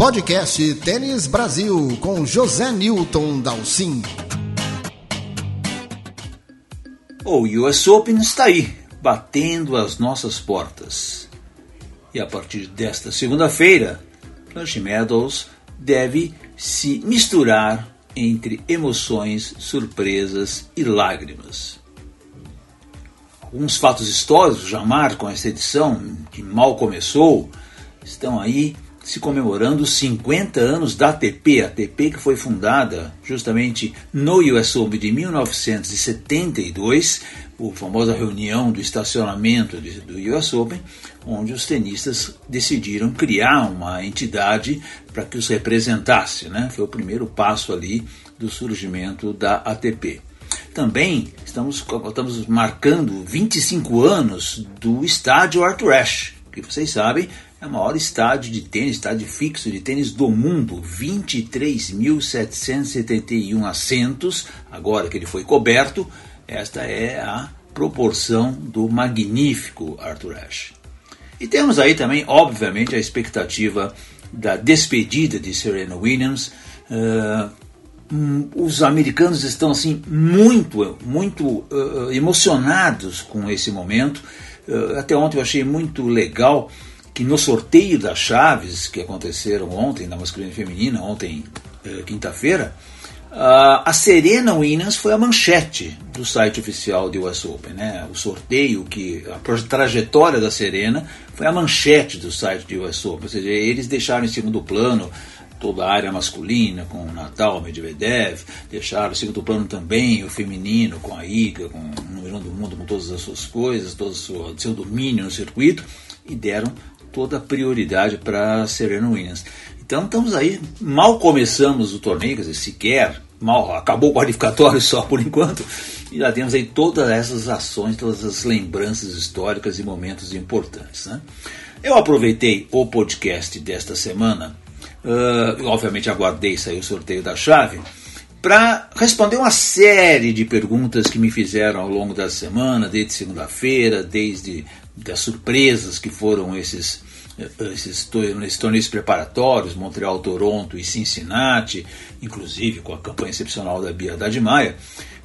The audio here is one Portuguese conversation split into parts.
Podcast Tênis Brasil com José Newton Dalcin. O US Open está aí, batendo as nossas portas. E a partir desta segunda-feira, Plush Meadows deve se misturar entre emoções, surpresas e lágrimas. Alguns fatos históricos já marcam essa edição, que mal começou, estão aí se comemorando os 50 anos da ATP, a ATP que foi fundada justamente no US Open de 1972, a famosa reunião do estacionamento do US Open, onde os tenistas decidiram criar uma entidade para que os representasse. Né? Foi o primeiro passo ali do surgimento da ATP. Também estamos, estamos marcando 25 anos do estádio Arthur Ashe, que vocês sabem é o maior estádio de tênis, estádio fixo de tênis do mundo, 23.771 assentos. Agora que ele foi coberto, esta é a proporção do magnífico Arthur Ashe. E temos aí também, obviamente, a expectativa da despedida de Serena Williams. Uh, os americanos estão assim muito, muito uh, emocionados com esse momento. Uh, até ontem eu achei muito legal que no sorteio das chaves que aconteceram ontem, na masculina e feminina, ontem, uh, quinta-feira, a Serena Williams foi a manchete do site oficial do US Open. Né? O sorteio, que a trajetória da Serena foi a manchete do site do US Open. Ou seja, eles deixaram em segundo plano toda a área masculina, com o Natal, Medvedev, deixaram em segundo plano também o feminino, com a Iga, com o número do mundo, com todas as suas coisas, todo o seu, seu domínio no circuito, e deram toda a prioridade para Serena Williams. Então estamos aí, mal começamos o torneio, quer dizer, sequer, mal acabou o qualificatório só por enquanto, e já temos aí todas essas ações, todas as lembranças históricas e momentos importantes. Né? Eu aproveitei o podcast desta semana uh, obviamente aguardei sair o sorteio da chave, para responder uma série de perguntas que me fizeram ao longo da semana, desde segunda-feira, desde das surpresas que foram esses, esses, esses torneios preparatórios, Montreal, Toronto e Cincinnati, inclusive com a campanha excepcional da Bia Haddad Maia.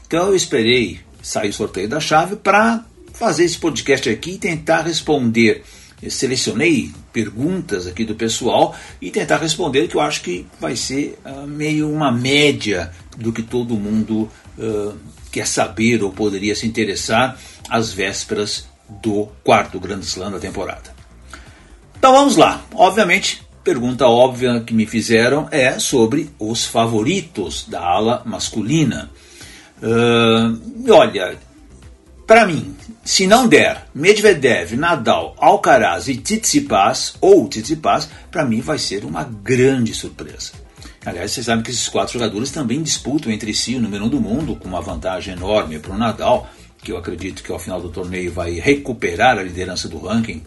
Então eu esperei sair o sorteio da chave para fazer esse podcast aqui e tentar responder eu selecionei perguntas aqui do pessoal e tentar responder, que eu acho que vai ser uh, meio uma média do que todo mundo uh, quer saber ou poderia se interessar às vésperas do quarto Grande Slam da temporada. Então vamos lá. Obviamente, pergunta óbvia que me fizeram é sobre os favoritos da ala masculina. Uh, olha, para mim, se não der Medvedev, Nadal, Alcaraz e Tsitsipas, ou Tsitsipas, para mim vai ser uma grande surpresa. Aliás, vocês sabem que esses quatro jogadores também disputam entre si o número um do mundo, com uma vantagem enorme para o Nadal, que eu acredito que ao final do torneio vai recuperar a liderança do ranking,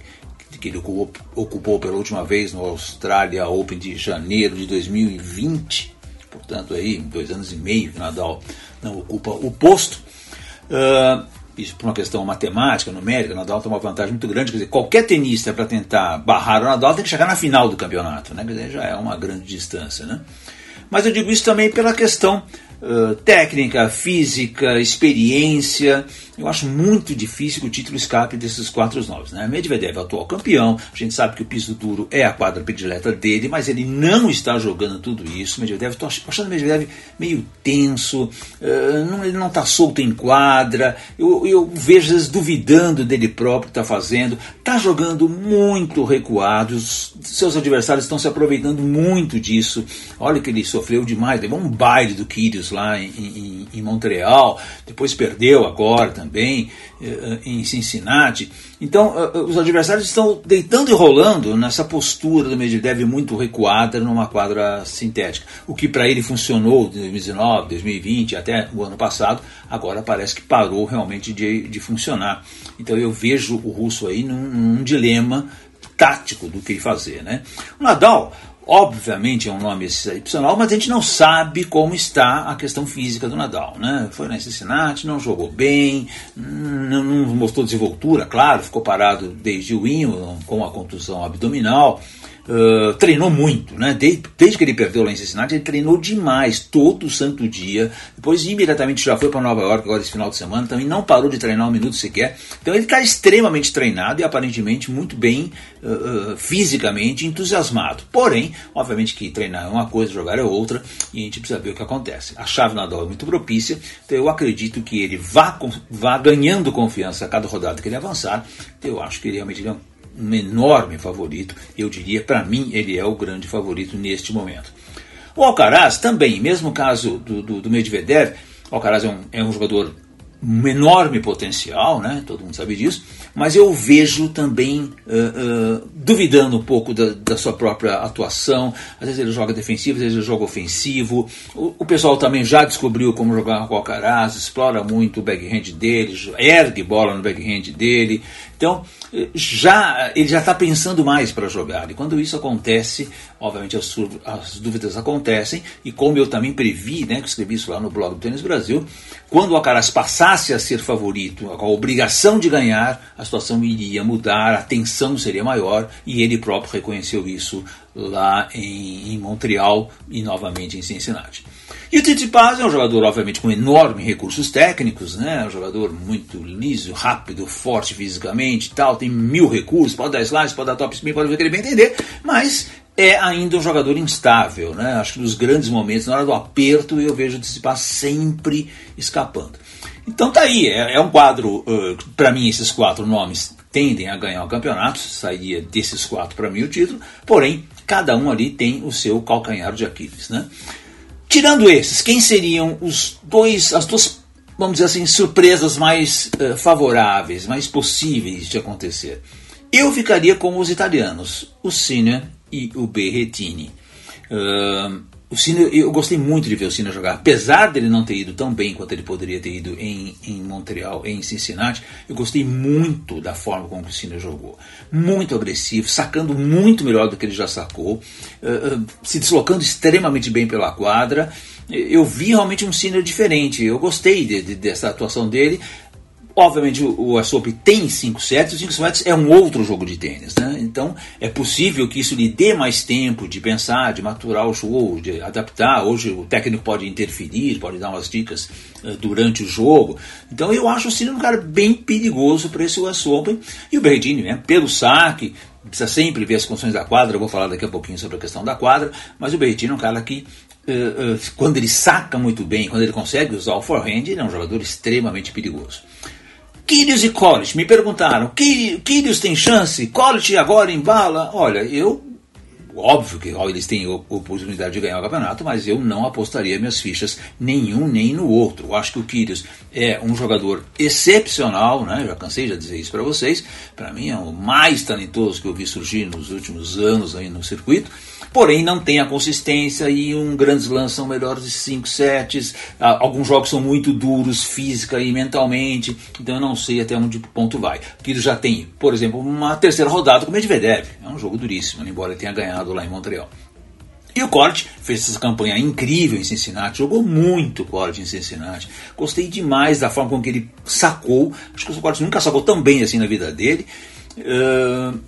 que ele ocupou, ocupou pela última vez no Australia Open de janeiro de 2020. Portanto, aí, dois anos e meio que Nadal não ocupa o posto. Uh, isso por uma questão matemática, numérica, o Nadal tem uma vantagem muito grande. Quer dizer, qualquer tenista para tentar barrar o Nadal tem que chegar na final do campeonato, né? Quer dizer, já é uma grande distância, né? Mas eu digo isso também pela questão uh, técnica, física, experiência. Eu acho muito difícil que o título escape desses quatro novos. Né? Medvedev é o atual campeão, a gente sabe que o piso duro é a quadra predileta dele, mas ele não está jogando tudo isso. Medvedev, estou achando Medvedev meio tenso, uh, não, ele não está solto em quadra, eu, eu vejo às duvidando dele próprio está fazendo, está jogando muito recuado, seus adversários estão se aproveitando muito disso. Olha que ele sofreu demais, levou um baile do Kyrgios lá em, em, em Montreal, depois perdeu agora também também eh, em Cincinnati. Então, eh, eh, os adversários estão deitando e rolando nessa postura do Medvedev muito recuada numa quadra sintética. O que para ele funcionou em 2019, 2020, até o ano passado, agora parece que parou realmente de, de funcionar. Então, eu vejo o russo aí num, num dilema tático do que fazer. Né? O Nadal Obviamente é um nome excepcional, mas a gente não sabe como está a questão física do Nadal. Né? Foi na Cincinnati, não jogou bem, não, mostrou desenvoltura, claro, ficou parado desde o Wimbledon com a contusão abdominal. Uh, treinou muito, né? Desde, desde, que ele perdeu lá em Cincinnati, ele treinou demais, todo santo dia. Depois, imediatamente, já foi para Nova York agora esse final de semana, também não parou de treinar um minuto sequer. Então, ele está extremamente treinado e aparentemente muito bem uh, fisicamente entusiasmado. Porém, obviamente que treinar é uma coisa, jogar é outra, e a gente precisa ver o que acontece. A chave Nadal é muito propícia, então eu acredito que ele vá, vá ganhando confiança a cada rodada que ele avançar. Então, eu acho que ele realmente é um um enorme favorito. Eu diria, para mim, ele é o grande favorito neste momento. O Alcaraz também, mesmo caso do, do, do Medvedev, o Alcaraz é um, é um jogador um enorme potencial, né? todo mundo sabe disso, mas eu vejo também uh, uh, duvidando um pouco da, da, sua própria atuação. Às vezes ele joga defensivo, às vezes ele joga ofensivo. O, o pessoal também já descobriu como jogar com o Alcaraz, explora muito o backhand dele, ergue bola no backhand dele. Então, já ele já está pensando mais para jogar. E quando isso acontece, obviamente as, as, dúvidas acontecem. E como eu também previ, né, que escrevi isso lá no blog do Tênis Brasil, quando o Alcaraz passasse a ser favorito, com a obrigação de ganhar, a situação iria mudar, a tensão seria maior. E ele próprio reconheceu isso lá em, em Montreal e novamente em Cincinnati. E o Tsitsipas é um jogador, obviamente, com enormes recursos técnicos, né? Um jogador muito liso, rápido, forte fisicamente tal, tem mil recursos, pode dar slice, pode dar top spin, pode ver que ele bem entender, mas é ainda um jogador instável, né? Acho que nos grandes momentos, na hora do aperto, eu vejo o Tsitsipas sempre escapando. Então tá aí, é, é um quadro, uh, para mim, esses quatro nomes tendem a ganhar o campeonato, sairia desses quatro para mim o título, porém, cada um ali tem o seu calcanhar de Aquiles, né? Tirando esses, quem seriam os dois, as duas, vamos dizer assim, surpresas mais uh, favoráveis, mais possíveis de acontecer? Eu ficaria com os italianos, o Sinner e o Berrettini. Uh, o Cine, eu gostei muito de ver o Cine jogar, apesar dele não ter ido tão bem quanto ele poderia ter ido em, em Montreal, em Cincinnati. Eu gostei muito da forma como o Cine jogou, muito agressivo, sacando muito melhor do que ele já sacou, uh, uh, se deslocando extremamente bem pela quadra. Eu vi realmente um Cine diferente. Eu gostei de, de, dessa atuação dele. Obviamente o, o tem 5 sets, os 5 sets é um outro jogo de tênis, né? Então é possível que isso lhe dê mais tempo de pensar, de maturar o show, de adaptar. Hoje o técnico pode interferir, pode dar umas dicas uh, durante o jogo. Então eu acho o Cine um cara bem perigoso para esse US Open. E o Berrettini, né? Pelo saque, precisa sempre ver as condições da quadra. Eu vou falar daqui a pouquinho sobre a questão da quadra, mas o Berrettini é um cara que uh, uh, quando ele saca muito bem, quando ele consegue usar o forehand, ele é um jogador extremamente perigoso. Kyrgios e College, me perguntaram, Kyrgios tem chance? College agora embala? Olha, eu, óbvio que eles têm oportunidade de ganhar o campeonato, mas eu não apostaria minhas fichas nenhum nem no outro. Eu acho que o Kyrgios é um jogador excepcional, né? já cansei de dizer isso para vocês, para mim é o mais talentoso que eu vi surgir nos últimos anos aí no circuito, porém não tem a consistência e um grande slam são melhores de 5 sets, alguns jogos são muito duros física e mentalmente, então eu não sei até onde ponto vai. Que ele já tem, por exemplo, uma terceira rodada com o Medvedev, é um jogo duríssimo, embora ele tenha ganhado lá em Montreal. E o Corte fez essa campanha incrível em Cincinnati, jogou muito Corte em Cincinnati. Gostei demais da forma com que ele sacou. Acho que o Corte nunca sacou tão bem assim na vida dele. Uh,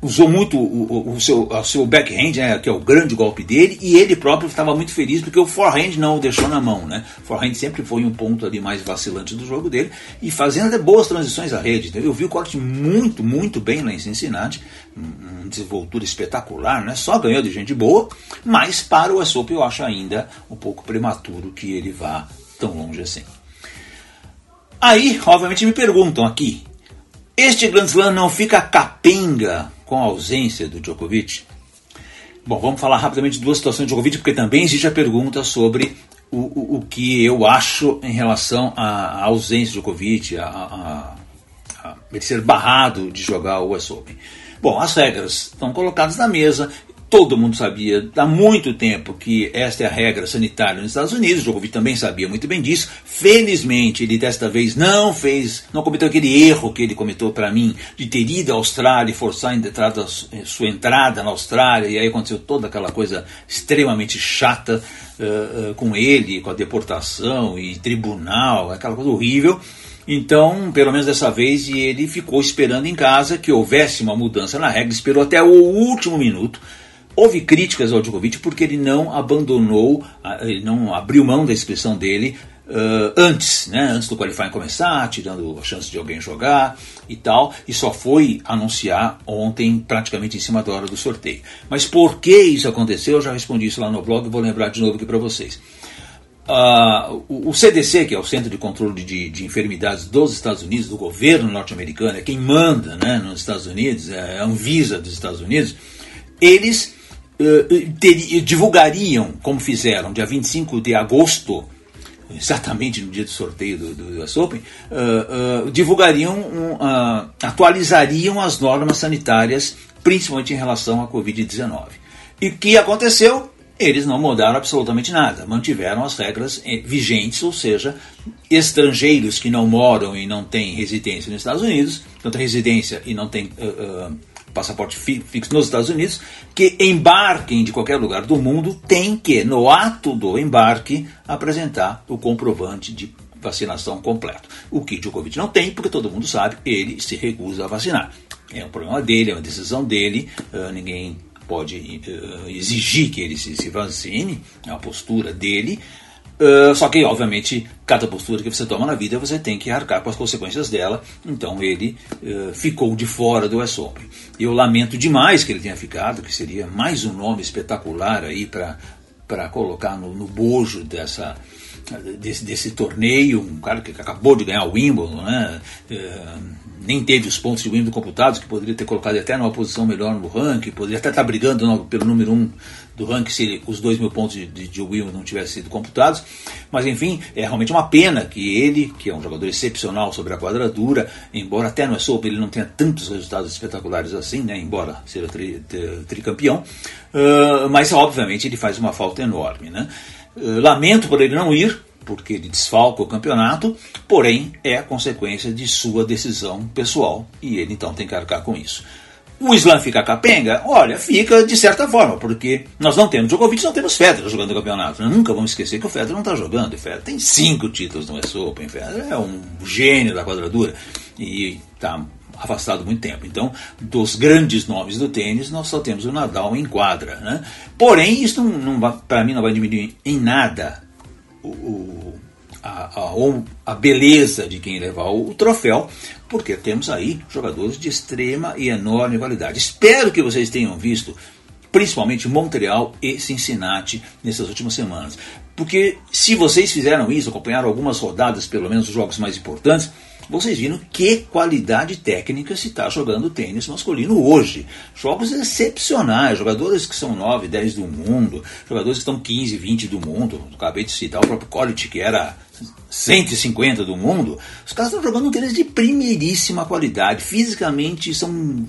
usou muito o, o, seu, o seu backhand, né, que é o grande golpe dele, e ele próprio estava muito feliz porque o forehand não o deixou na mão. Né? O forehand sempre foi um ponto ali mais vacilante do jogo dele, e fazendo até boas transições à rede. Eu vi o corte muito, muito bem lá em Cincinnati, uma desenvoltura espetacular, né? só ganhou de gente boa, mas para o Essop eu acho ainda um pouco prematuro que ele vá tão longe assim. Aí, obviamente, me perguntam aqui, este Grand Slam não fica capenga com a ausência do Djokovic? Bom, vamos falar rapidamente de duas situações de Djokovic, porque também existe a pergunta sobre o, o, o que eu acho em relação à, ausência de Djokovic, a, a, a, ele ser barrado de jogar o US Open. Bom, as regras estão colocadas na mesa Todo mundo sabia há muito tempo que esta é a regra sanitária nos Estados Unidos. Djokovic também sabia muito bem disso. Felizmente, ele desta vez não fez, não cometeu aquele erro que ele cometeu para mim de ter ido à Austrália e forçar a entrada, sua entrada na Austrália. E aí aconteceu toda aquela coisa extremamente chata uh, uh, com ele, com a deportação e tribunal, aquela coisa horrível. Então, pelo menos dessa vez, ele ficou esperando em casa que houvesse uma mudança na regra, esperou até o último minuto houve críticas ao Djokovic porque ele não abandonou, ele não abriu mão da inscrição dele Uh, antes, né, antes do qualifying começar, tirando a chance de alguém jogar e tal, e só foi anunciar ontem, praticamente em cima da hora do sorteio. Mas por que isso aconteceu? Eu já respondi isso lá no blog vou lembrar de novo aqui para vocês. Uh, o, CDC, que é o Centro de Controle de, de, Enfermidades dos Estados Unidos, do governo norte-americano, é quem manda né, nos Estados Unidos, é a Anvisa dos Estados Unidos, eles ter, divulgariam, como fizeram, dia 25 de agosto, exatamente no dia do sorteio do, do US Open, uh, uh, divulgariam, um, uh, atualizariam as normas sanitárias, principalmente em relação à Covid-19. E o que aconteceu? Eles não mudaram absolutamente nada, mantiveram as regras eh, vigentes, ou seja, estrangeiros que não moram e não têm residência nos Estados Unidos, não têm residência e não têm passaporte fixo nos Estados Unidos, que embarquem de qualquer lugar do mundo, tem que, no ato do embarque, apresentar o comprovante de vacinação completo. O que Djokovic não tem, porque todo mundo sabe, ele se recusa a vacinar. É um problema dele, é uma decisão dele, uh, ninguém pode uh, exigir que ele se, se vacine, é uma postura dele. Uh, só que, obviamente, cada postura que você toma na vida você tem que arcar com as consequências dela. Então ele uh, ficou de fora do US Open. Eu lamento demais que ele tenha ficado, que seria mais um nome espetacular aí para colocar no, no bojo dessa, desse, desse, torneio, um cara que acabou de ganhar o Wimbledon, né? Nem teve os pontos de Wimbledon computados, que poderia ter colocado até numa posição melhor no ranking, poderia até estar brigando no, pelo número um do ranking se os dois mil pontos de, de, de Wimbledon não tivessem sido computados. Mas enfim, é realmente uma pena que ele, que é um jogador excepcional sobre a quadradura, embora até no é Open ele não tenha tantos resultados espetaculares assim, né, embora seja tri, tri, tricampeão, uh, mas obviamente ele faz uma falta enorme. Né? Uh, lamento por ele não ir, porque ele desfalca o campeonato, porém é consequência de sua decisão pessoal e ele então tem que arcar com isso. O Islam fica capenga? Olha, fica de certa forma, porque nós não temos Djokovic, não temos Federer jogando o campeonato. Nós nunca vamos esquecer que o Federer não está jogando. O Federer tem cinco títulos no US Open. Federer é um gênio da quadradura e está afastado muito tempo. Então, dos grandes nomes do tênis, nós só temos o Nadal em quadra. Né? Porém, isso não, não para mim não vai diminuir em nada o, a, a, a, beleza de quem levar o, o troféu, porque temos aí jogadores de extrema e enorme qualidade. Espero que vocês tenham visto principalmente Montreal e Cincinnati nessas últimas semanas. Porque se vocês fizeram isso, acompanharam algumas rodadas, pelo menos os jogos mais importantes, vocês viram que qualidade técnica se está jogando tênis masculino hoje. Jogos excepcionais, jogadores que são 9, 10 do mundo, jogadores que estão 15, 20 do mundo. Acabei de citar o próprio College, que era 150 do mundo. Os caras estão jogando tênis de primeiríssima qualidade. Fisicamente são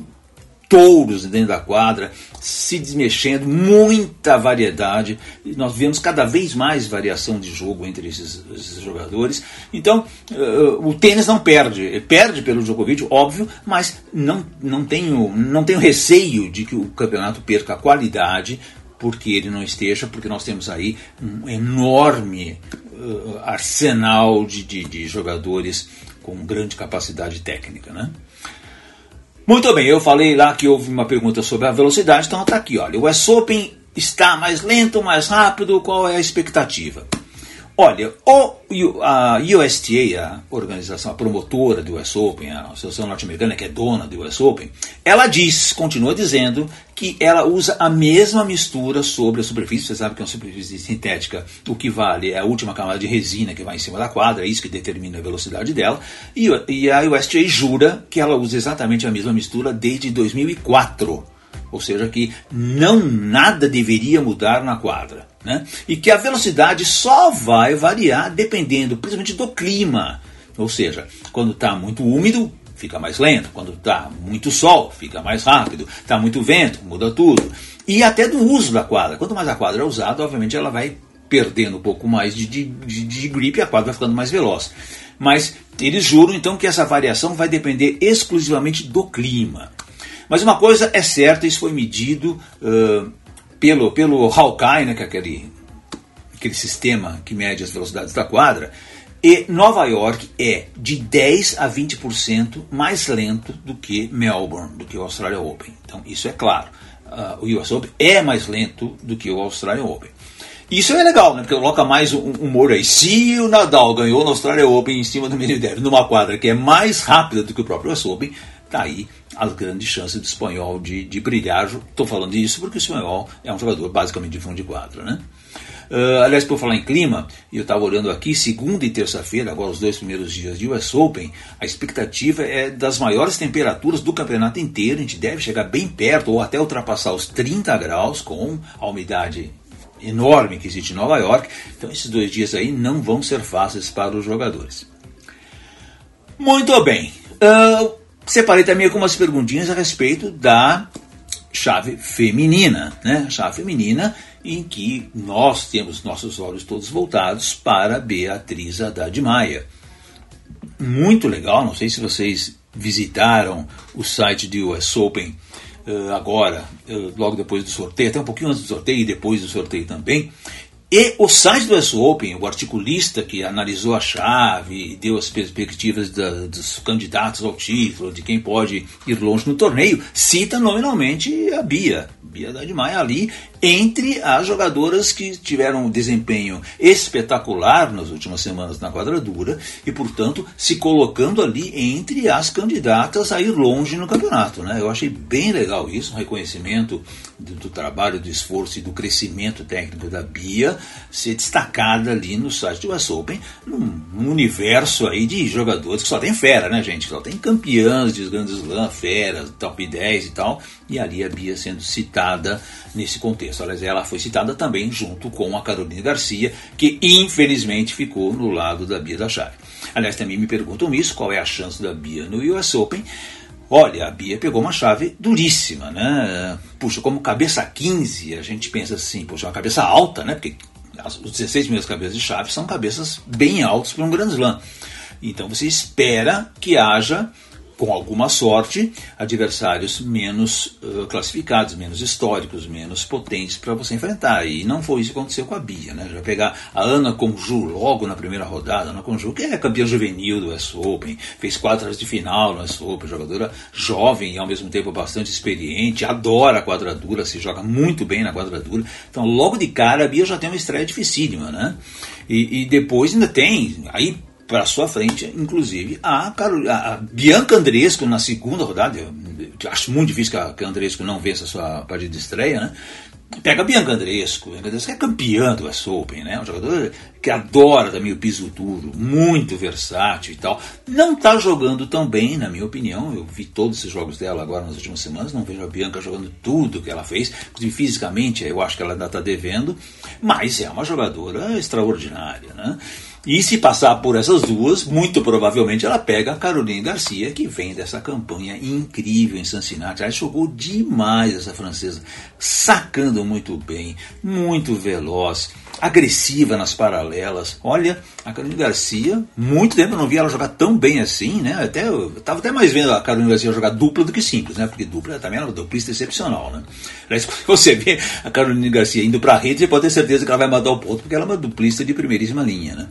touros dentro da quadra, se desmexendo, muita variedade. Nós vemos cada vez mais variação de jogo entre esses, esses jogadores. Então, uh, o tênis não perde. Perde pelo Djokovic, óbvio, mas não, não, tenho, não tenho receio de que o campeonato perca a qualidade porque ele não esteja, porque nós temos aí um enorme uh, arsenal de, de, de jogadores com grande capacidade técnica. Né? Muito bem, eu falei lá que houve uma pergunta sobre a velocidade, então está aqui, olha, o US Open está mais lento, mais rápido, qual é a expectativa? Olha, a USTA, a organização, a promotora do US Open, a Associação Norte-Americana, que é dona do US Open, ela diz, continua dizendo, que ela usa a mesma mistura sobre a superfície. Você sabe que é uma superfície sintética, o que vale é a última camada de resina que vai em cima da quadra, é isso que determina a velocidade dela. E, e a USTA jura que ela usa exatamente a mesma mistura desde 2004. Ou seja, que não nada deveria mudar na quadra né? e que a velocidade só vai variar dependendo principalmente do clima. Ou seja, quando está muito úmido, fica mais lento, quando está muito sol, fica mais rápido, está muito vento, muda tudo. E até do uso da quadra. Quanto mais a quadra é usada, obviamente ela vai perdendo um pouco mais de, de, de, de gripe e a quadra vai ficando mais veloz. Mas eles juram então que essa variação vai depender exclusivamente do clima. Mas uma coisa é certa, isso foi medido uh, pelo, pelo Hawkeye, né, que é aquele, aquele sistema que mede as velocidades da quadra, e Nova York é de 10 a 20% mais lento do que Melbourne, do que o Australia Open. Então, isso é claro. uh, o US Open é mais lento do que o Australian Open. Isso é legal, né? Porque coloca mais um humor aí. Se o Nadal ganhou no Australia Open em cima do Medvedev numa quadra que é mais rápida do que o próprio US Open, tá aí as grandes chances do espanhol de, de brilhar. Estou falando isso porque o espanhol é um jogador basicamente de fundo de quadra, né? Uh, aliás, por falar em clima, eu estava olhando aqui, segunda e terça-feira, agora os dois primeiros dias de US Open, a expectativa é das maiores temperaturas do campeonato inteiro. A gente deve chegar bem perto ou até ultrapassar os 30 graus com a umidade enorme que existe em Nova York. Então, esses dois dias aí não vão ser fáceis para os jogadores. Muito bem. Uh, separei também algumas perguntinhas a respeito da chave feminina, né? chave feminina em que nós temos nossos olhos todos voltados para Beatriz Haddad Maia. Muito legal, não sei se vocês visitaram o site de US Open uh, agora, uh, logo depois do sorteio, até um pouquinho antes do sorteio e depois do sorteio também. E o site do US Open, o articulista que analisou a chave e deu as perspectivas da, dos candidatos ao título, de quem pode ir longe no torneio, cita nominalmente a Bia. Bia da Maia ali entre as jogadoras que tiveram um desempenho espetacular nas últimas semanas na quadradura e, portanto, se colocando ali entre as candidatas a ir longe no campeonato. Né? Eu achei bem legal isso, um reconhecimento do, trabalho, do esforço e do crescimento técnico da Bia ser destacada ali no site do US Open, num universo aí de jogadores que só tem fera, né, gente? Só tem campeãs de grandes slam, feras, top 10 e tal, e ali a Bia sendo citada nesse contexto. Aliás, ela foi citada também junto com a Carolina Garcia, que infelizmente ficou no lado da Bia da Chave. Aliás, também me perguntam isso, qual é a chance da Bia no US Open. Olha, a Bia pegou uma chave duríssima, né? Puxa, como cabeça 15, a gente pensa assim, puxa, uma cabeça alta, né? Porque os 16 primeiras cabeças de chave são cabeças bem altas para um grande slam. Então você espera que haja com alguma sorte, adversários menos uh, classificados, menos históricos, menos potentes para você enfrentar. E não foi isso que aconteceu com a Bia. Né? Já pegar a Ana Conju logo na primeira rodada, Ana Conju, que é campeã juvenil do US Open, fez quadras de final no US Open, jogadora jovem e ao mesmo tempo bastante experiente, adora a quadradura, se joga muito bem na quadradura. Então, logo de cara, a Bia já tem uma estreia dificílima, né? E, e depois ainda tem, aí para sua frente, inclusive, a, Carol, a, Bianca Andresco na segunda rodada. Eu, eu acho muito difícil que a, que a Andresco não vença a sua partida de estreia, né? Pega a Bianca Andresco, Bianca Andresco é campeã do US Open, né? Um jogador que adora também o piso duro, muito versátil e tal. Não está jogando tão bem, na minha opinião. Eu vi todos esses jogos dela agora nas últimas semanas, não vejo a Bianca jogando tudo que ela fez. Inclusive, fisicamente, eu acho que ela ainda está devendo, mas é uma jogadora extraordinária, né? E se passar por essas duas, muito provavelmente ela pega a Caroline Garcia, que vem dessa campanha incrível em Cincinnati. Ela jogou demais essa francesa, sacando muito bem, muito veloz, agressiva nas paralelas. Olha, a Caroline Garcia, muito tempo eu não vi ela jogar tão bem assim, né? Até, eu estava até mais vendo a Caroline Garcia jogar dupla do que simples, né? Porque dupla também é uma duplista excepcional, né? Aliás, quando você vê a Caroline Garcia indo para a rede, você pode ter certeza que ela vai matar o ponto, porque ela é uma duplista de primeiríssima linha, né?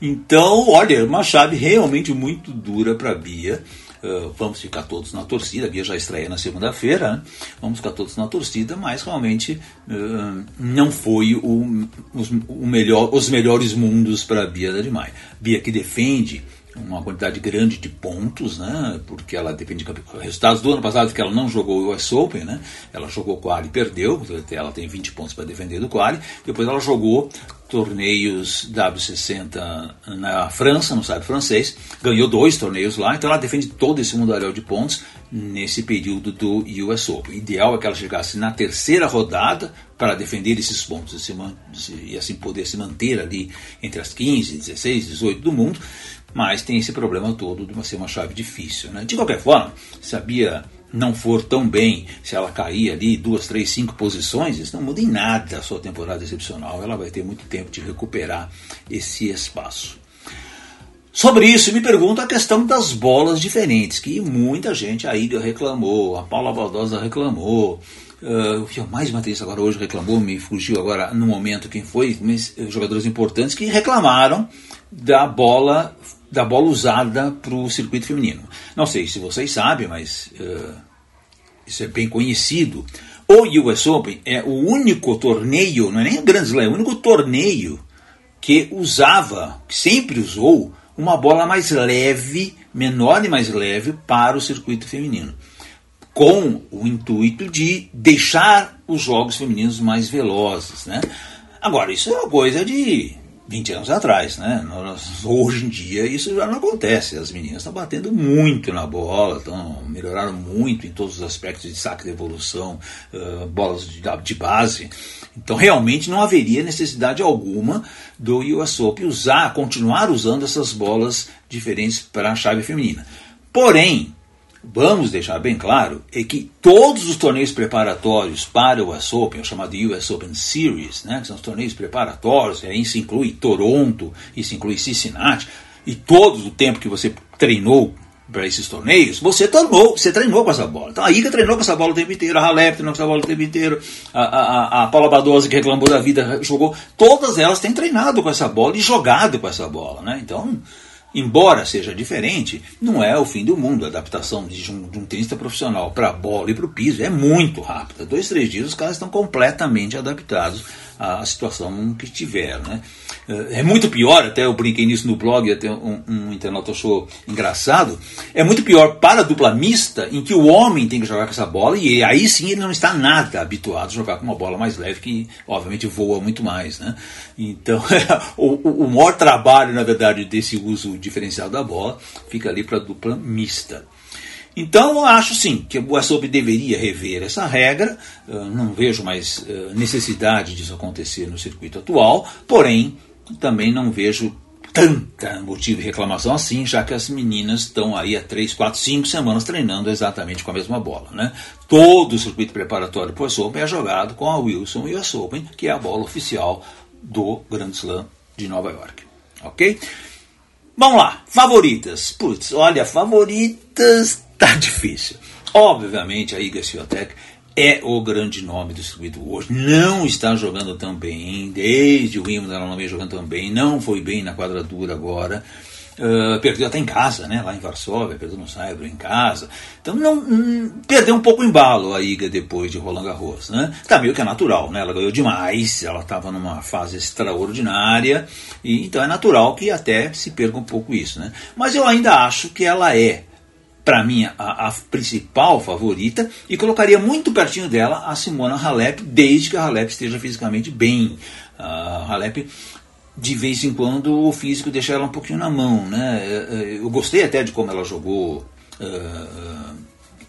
Então, olha, uma chave realmente muito dura para a Bia. Uh, vamos ficar todos na torcida, a Bia já estreia na segunda-feira, né? vamos ficar todos na torcida, mas realmente uh, não foi o, os, o melhor, os melhores mundos para a Bia da Maia. Bia que defende uma quantidade grande de pontos, né? Porque ela depende de resultados do ano passado que ela não jogou o US Open, né? Ela jogou o quali e perdeu, ela tem 20 pontos para defender do quali. Depois ela jogou torneios W60 na França, no site francês, ganhou dois torneios lá, então ela defende todo esse mundaréu de pontos nesse período do US Open. O ideal é que ela chegasse na terceira rodada para defender esses pontos e assim poder se manter ali entre as 15, 16, 18 do mundo mas tem esse problema todo de ser uma chave difícil. Né? De qualquer forma, se a Bia não for tão bem, se ela cair ali duas, três, cinco posições, isso não muda em nada a sua temporada excepcional. Ela vai ter muito tempo de recuperar esse espaço. Sobre isso, me pergunto a questão das bolas diferentes, que muita gente, a Ilha reclamou, a Paula Baldosa reclamou, uh, o que mais matheus agora hoje reclamou, me fugiu agora no momento quem foi, mas, uh, jogadores importantes que reclamaram da bola da bola usada para o circuito feminino. Não sei se vocês sabem, mas uh, isso é bem conhecido. O US Open é o único torneio, não é nem o Grand Slam, é o único torneio que usava, que sempre usou, uma bola mais leve, menor e mais leve para o circuito feminino, com o intuito de deixar os jogos femininos mais velozes. Né? Agora, isso é uma coisa de 20 anos atrás, né? hoje em dia isso já não acontece. As meninas estão batendo muito na bola, estão melhoraram muito em todos os aspectos de saque de evolução, uh, bolas de, de, base. Então realmente não haveria necessidade alguma do US Open usar, continuar usando essas bolas diferentes para a chave feminina. Porém, vamos deixar bem claro é que todos os torneios preparatórios para o US Open, o chamado US Open Series, né, que são os torneios preparatórios, aí se inclui Toronto, isso inclui Cincinnati, e todo o tempo que você treinou para esses torneios, você treinou, você treinou com essa bola. Então a Iga treinou com essa bola o tempo inteiro, a Halep treinou com essa bola o tempo inteiro, a, a, a Paula Badosa que reclamou da vida jogou, todas elas têm treinado com essa bola e jogado com essa bola, né? Então embora seja diferente, não é o fim do mundo. A adaptação de um, de um tenista profissional para a bola e para o piso é muito rápida. Dois, três dias os caras estão completamente adaptados à situação que tiveram. Né? É muito pior, até eu brinquei nisso no blog, até um, um internauta achou engraçado, é muito pior para a dupla mista, em que o homem tem que jogar com essa bola, e aí sim ele não está nada habituado a jogar com uma bola mais leve, que obviamente voa muito mais. Né? Então, o, o maior trabalho, na verdade, desse uso diferencial da bola fica ali para a dupla mista. Então, eu acho sim que o ASOB deveria rever essa regra. Eu não vejo mais necessidade disso acontecer no circuito atual, porém, também não vejo tanta motivo de reclamação assim, já que as meninas estão aí há 3, 4, 5 semanas treinando exatamente com a mesma bola. Né? Todo o circuito preparatório para o é jogado com a Wilson US Open, que é a bola oficial do Grand Slam de Nova York. Ok? Vamos lá, favoritas. Putz, olha, favoritas tá difícil. Obviamente a Iga Swiatek é o grande nome do circuito hoje. Não está jogando tão bem, desde o Wimbledon ela não vem jogando tão bem, não foi bem na quadradura agora. Uh, perdeu até em casa, né? lá em Varsóvia, perdeu no Saibro em casa. Então não, hum, perdeu um pouco o embalo a Iga depois de Roland Garros. Né? Tá meio que é natural, né? ela ganhou demais, ela estava numa fase extraordinária, e então é natural que até se perca um pouco isso. Né? Mas eu ainda acho que ela é para mim, a, a, principal favorita e colocaria muito pertinho dela a Simona Halep, desde que a Halep esteja fisicamente bem. A Halep, de vez em quando, o físico deixa ela um pouquinho na mão. Né? É, é, eu gostei até de como ela jogou uh,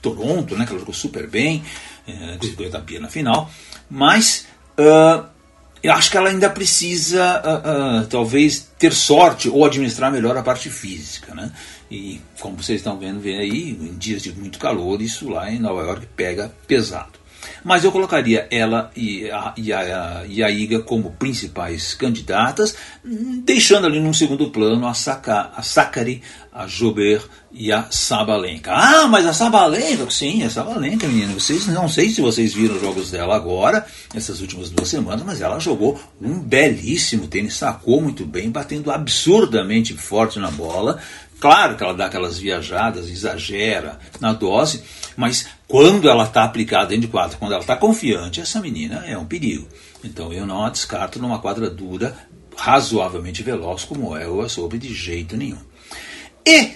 Toronto, né? que ela jogou super bem, uh, da Pia na final, mas. Uh, eu acho que ela ainda precisa, uh, talvez, ter sorte ou administrar melhor a parte física. Né? E como vocês estão vendo, aí, em dias de muito calor, isso lá em Nova York pega pesado. Mas eu colocaria ela e a, e a, e a Iga como principais candidatas, deixando ali num segundo plano a, Saka, a Sakari, a Jober e a Sabalenka. Ah, mas a Sabalenka, sim, a Sabalenka, menina. Vocês não sei se vocês viram os jogos dela agora, essas últimas duas semanas, mas ela jogou um belíssimo tênis, sacou muito bem, batendo absurdamente forte na bola. Claro que ela dá aquelas viajadas, exagera na dose, mas quando ela está aplicada dentro de quadra, quando ela está confiante, essa menina é um perigo. Então eu não a descarto numa quadra dura, razoavelmente veloz, como é o Asobe, de jeito nenhum. E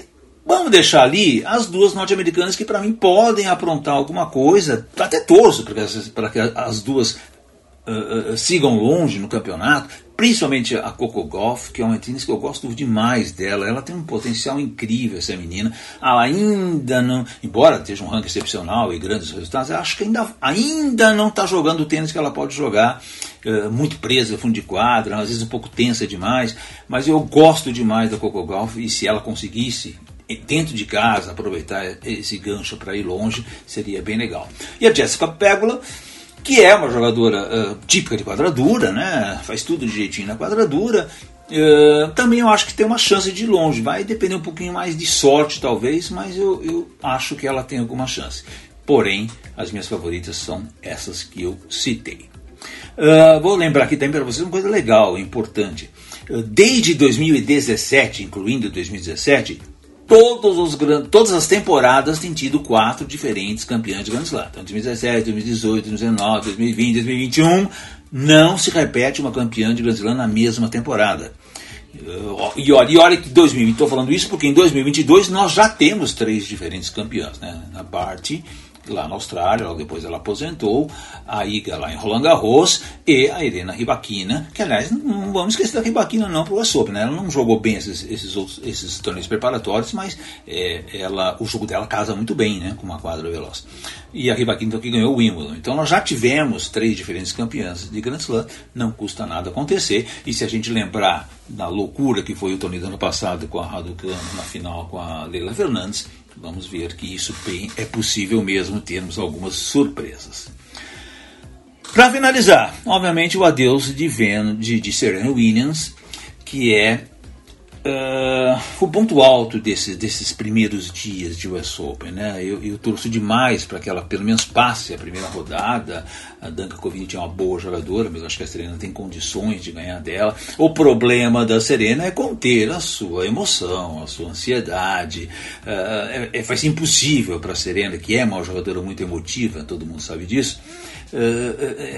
vamos deixar ali as duas norte-americanas que para mim podem aprontar alguma coisa, até torço para que as duas uh, uh, sigam longe no campeonato, principalmente a Coco Golf, que é uma tenista que eu gosto demais dela. Ela tem um potencial incrível, essa menina. Ela ainda não, embora esteja um ranking excepcional e grandes resultados, acho que ainda, ainda não está jogando o tênis que ela pode jogar. Uh, muito presa, fundo de quadra, às vezes um pouco tensa demais. Mas eu gosto demais da Coco Golf e se ela conseguisse dentro de casa aproveitar esse gancho para ir longe, seria bem legal. E a Jessica Pegula que é uma jogadora uh, típica de quadradura, né? faz tudo direitinho na quadradura. Uh, também eu acho que tem uma chance de ir longe. Vai depender um pouquinho mais de sorte, talvez, mas eu, eu acho que ela tem alguma chance. Porém, as minhas favoritas são essas que eu citei. Uh, vou lembrar aqui também para vocês uma coisa legal, importante. desde 2017, incluindo 2017, todos os, todas as temporadas têm tido quatro diferentes campeões de Grand Slam. Então, 2017, 2018, 2019, 2020, 2021, não se repete uma campeã de Grand Slam na mesma temporada. E olha, e olha que 2020, estou falando isso porque em 2022 nós já temos três diferentes campeãs, né? Na parte lá na Austrália, logo depois ela aposentou, a Iga lá em Roland Garros e a Helena Ribaquina, que aliás, não vamos esquecer da Ribaquina não para o né? Ela não jogou bem esses, esses outros esses torneios preparatórios, mas é, ela, o jogo dela casa muito bem, né, com uma quadra veloz. E a Ribaquina então, que ganhou o Wimbledon. Então nós já tivemos três diferentes campeãs de Grand Slam, não custa nada acontecer. E se a gente lembrar da loucura que foi o torneio do ano passado com a Raducanu na final com a Leila Fernandes, vamos ver que isso bem é possível mesmo termos algumas surpresas. Para finalizar, obviamente o adeus de, Ven, de, de Serena Williams, que é Uh, o ponto alto desses, desses primeiros dias de US Open. Né? Eu, eu torço demais para que ela pelo menos passe a primeira rodada. A Danka Kovinic é uma boa jogadora, mas acho que a Serena tem condições de ganhar dela. O problema da Serena é conter a sua emoção, a sua ansiedade. Uh, é, é, faz impossível para a Serena, que é uma jogadora muito emotiva, todo mundo sabe disso,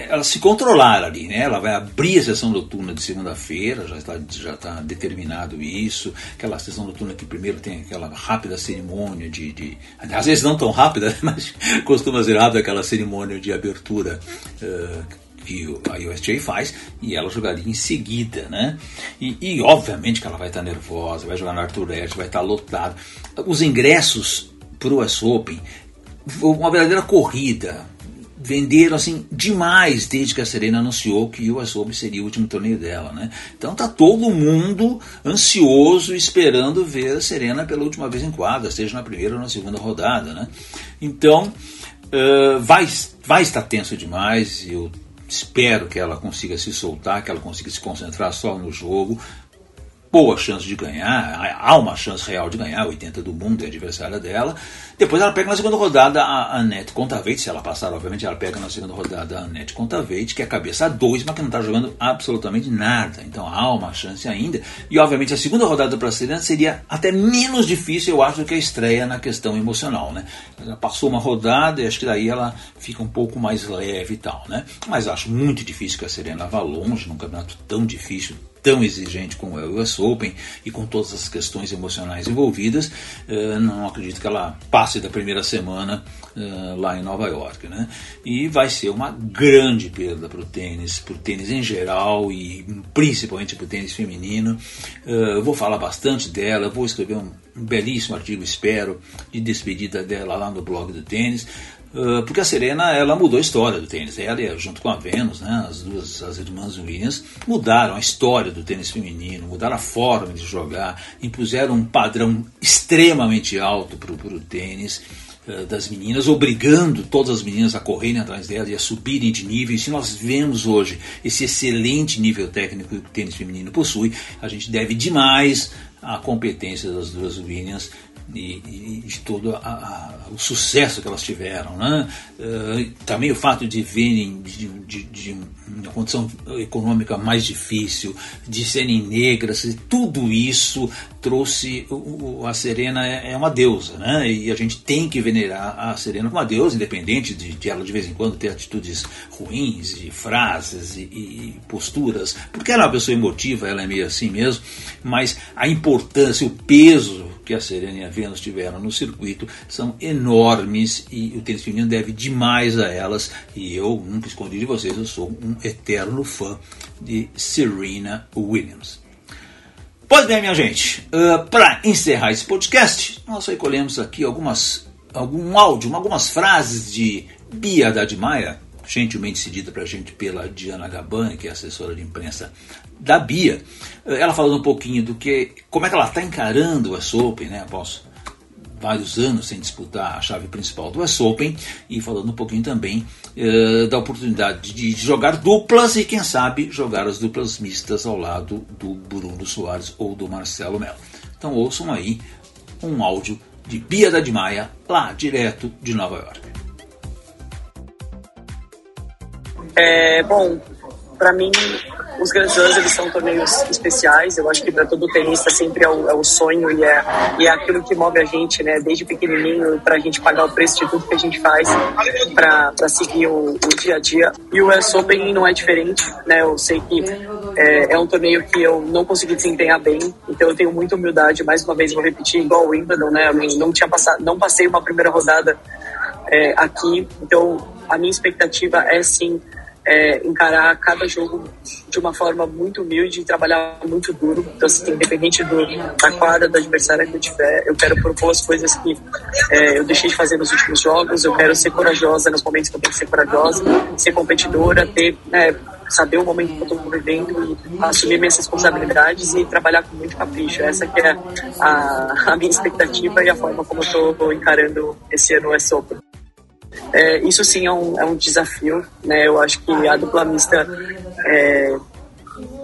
ela se controlar ali, né? Ela vai abrir a sessão noturna de segunda-feira, já está, já está determinado isso. Aquela sessão noturna que primeiro tem aquela rápida cerimônia de, de às vezes não tão rápida, mas costuma ser rápida aquela cerimônia de abertura. Uh, que a USJ faz e ela jogaria em seguida, né? E, e obviamente que ela vai estar nervosa, vai jogar no Arthur Ashe, vai estar lotado. Os ingressos para o US Open, uma verdadeira corrida, venderam assim demais desde que a Serena anunciou que o US Open seria o último torneio dela, né? Então tá todo mundo ansioso esperando ver a Serena pela última vez em quadra, seja na primeira ou na segunda rodada, né? Então uh, vai, vai estar tenso demais. Eu espero que ela consiga se soltar, que ela consiga se concentrar só no jogo boa chance de ganhar, há uma chance real de ganhar, 80 do mundo é adversária dela. Depois ela pega na segunda rodada a Annette Contaveit, se ela passar, obviamente, ela pega na segunda rodada a Annette Contaveit, que é cabeça 2, mas que não está jogando absolutamente nada. Então há uma chance ainda. E obviamente a segunda rodada para a Serena seria até menos difícil, eu acho, do que a estreia na questão emocional. Né? Ela passou uma rodada e acho que daí ela fica um pouco mais leve e tal. Né? Mas acho muito difícil que a Serena vá longe num campeonato tão difícil tão exigente como é o US Open e com todas as questões emocionais envolvidas, uh, não acredito que ela passe da primeira semana uh, lá em Nova York. Né? E vai ser uma grande perda para o tênis, para o tênis em geral e principalmente para o tênis feminino. Uh, eu vou falar bastante dela, vou escrever um belíssimo artigo, espero, de despedida dela lá no blog do tênis. Ah, porque a Serena ela mudou a história do tênis. Ela, junto com a Venus, né, as duas as irmãs Williams, mudaram a história do tênis feminino, mudaram a forma de jogar, impuseram um padrão extremamente alto para o tênis uh, das meninas, obrigando todas as meninas a correrem atrás dela e a subirem de nível. E se nós vemos hoje esse excelente nível técnico que o tênis feminino possui, a gente deve demais à competência das duas Williams e, e de todo a, a, o sucesso que elas tiveram. Né? Uh, também o fato de verem de, de, de, uma condição econômica mais difícil, de serem negras, tudo isso trouxe. O, a Serena é, é, uma deusa, né? e a gente tem que venerar a Serena como uma deusa, independente de, de ela de vez em quando ter atitudes ruins, de frases e, e posturas, porque ela é uma pessoa emotiva, ela é meio assim mesmo, mas a importância, o peso que a Serena e a Venus tiveram no circuito são enormes e o tênis feminino deve demais a elas. E eu nunca escondi de vocês, eu sou um eterno fã de Serena Williams. Pois bem, minha gente, uh, para encerrar esse podcast, nós recolhemos aqui algumas, algum áudio, algumas frases de Bia Haddad Maia, gentilmente cedida para a gente pela Diana Gabani, que é assessora de imprensa da Bia, eh, ela falando um pouquinho do que, como é que ela está encarando o US Open, né, após vários anos sem disputar a chave principal do US Open, e falando um pouquinho também uh, da oportunidade de, de, jogar duplas e, quem sabe, jogar as duplas mistas ao lado do Bruno Soares ou do Marcelo Melo. Então ouçam aí um áudio de Bia da Maia, lá direto de Nova York. É, bom, para mim, os Grand Slams eles são torneios especiais. Eu acho que para todo tenista sempre é o, é o, sonho e é, e é aquilo que move a gente, né? Desde pequenininho para a gente pagar o preço de tudo que a gente faz para seguir o, o, dia a dia. E o US Open não é diferente, né? Eu sei que é, é, um torneio que eu não consegui desempenhar bem, então eu tenho muita humildade. Mais uma vez vou repetir, igual o Wimbledon, né? Eu não tinha passado, não passei uma primeira rodada é, aqui, então a minha expectativa é sim é, encarar cada jogo de uma forma muito humilde e trabalhar muito duro. Então, assim, independente do, da quadra, da adversária que eu tiver, eu quero propor as coisas que é, eu deixei de fazer nos últimos jogos. Eu quero ser corajosa nos momentos que eu tenho que ser corajosa, ser competidora, ter, né, saber o momento que eu estou vivendo e assumir minhas responsabilidades e trabalhar com muito capricho. Essa que é a, a minha expectativa e a forma como eu estou encarando esse ano é sobre. É, isso sim é um, é um desafio, né? Eu acho que a dupla mista, é,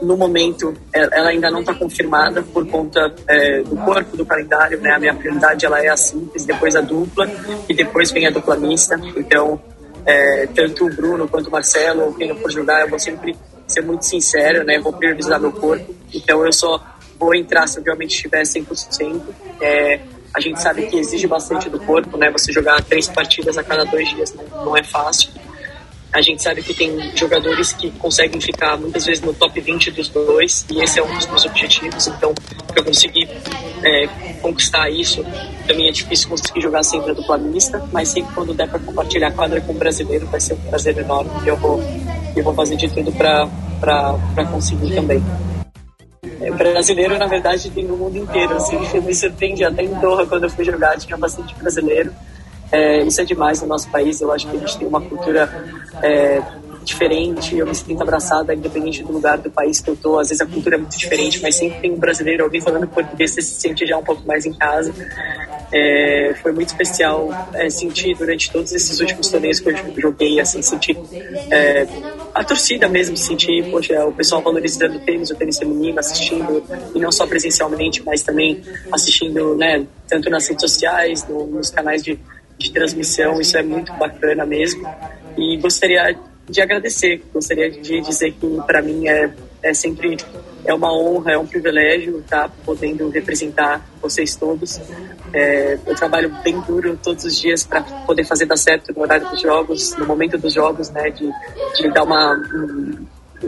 no momento, é, ela ainda não está confirmada por conta é, do corpo, do calendário, né? A minha prioridade ela é a simples, depois a dupla e depois vem a dupla mista. Então, é, tanto o Bruno quanto o Marcelo, quem eu for jogar, eu vou sempre ser muito sincero, né? Vou priorizar meu corpo. Então, eu só vou entrar se eu realmente estiver 100%. É, a gente sabe que exige bastante do corpo, né? Você jogar três partidas a cada dois dias não é fácil. A gente sabe que tem jogadores que conseguem ficar muitas vezes no top 20 dos dois, e esse é um dos meus objetivos. Então, para conseguir é, conquistar isso, também é difícil conseguir jogar sempre dupla mista, mas sempre quando der para compartilhar a quadra com o brasileiro, vai ser um prazer enorme. E eu vou, eu vou fazer de tudo para conseguir também. É, brasileiro, na verdade, tem no mundo inteiro. Assim, me surpreende até em Doha, quando eu fui jogar, tinha bastante brasileiro. É, isso é demais no nosso país. Eu acho que a gente tem uma cultura é, diferente. Eu me sinto abraçada, independente do lugar do país que eu tô. Às vezes a cultura é muito diferente, mas sempre tem um brasileiro, alguém falando português, você se sente já um pouco mais em casa. É, foi muito especial é, sentir durante todos esses últimos torneios que eu joguei, assim, sentir é, a torcida mesmo, sentir, poxa, o pessoal valorizando o tênis, o tênis feminino, assistindo, e não só presencialmente, mas também assistindo, né, tanto nas redes sociais, no, nos canais de, de transmissão, isso é muito bacana mesmo. E gostaria de agradecer, gostaria de dizer que para mim é, é sempre é uma honra, é um privilégio estar tá, podendo representar vocês todos. É, eu trabalho bem duro todos os dias para poder fazer dar certo no horário dos jogos, no momento dos jogos, né, de, de dar uma,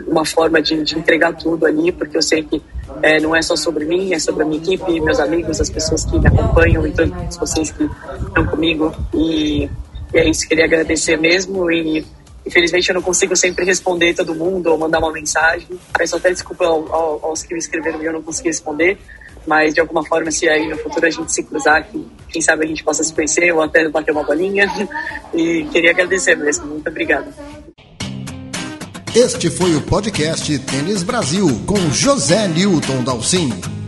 uma forma de, de entregar tudo ali, porque eu sei que é, não é só sobre mim, é sobre a minha equipe, meus amigos, as pessoas que me acompanham e todos vocês que estão comigo. E, e é isso, queria agradecer mesmo e Infelizmente eu não consigo sempre responder todo mundo ou mandar uma mensagem. Peço até desculpa aos que me escreveram e eu não consegui responder. Mas de alguma forma, se aí no futuro a gente se cruzar, quem sabe a gente possa se conhecer ou até bater uma bolinha. E queria agradecer mesmo. Muito obrigado. Este foi o podcast Tênis Brasil com José Newton Dalcin.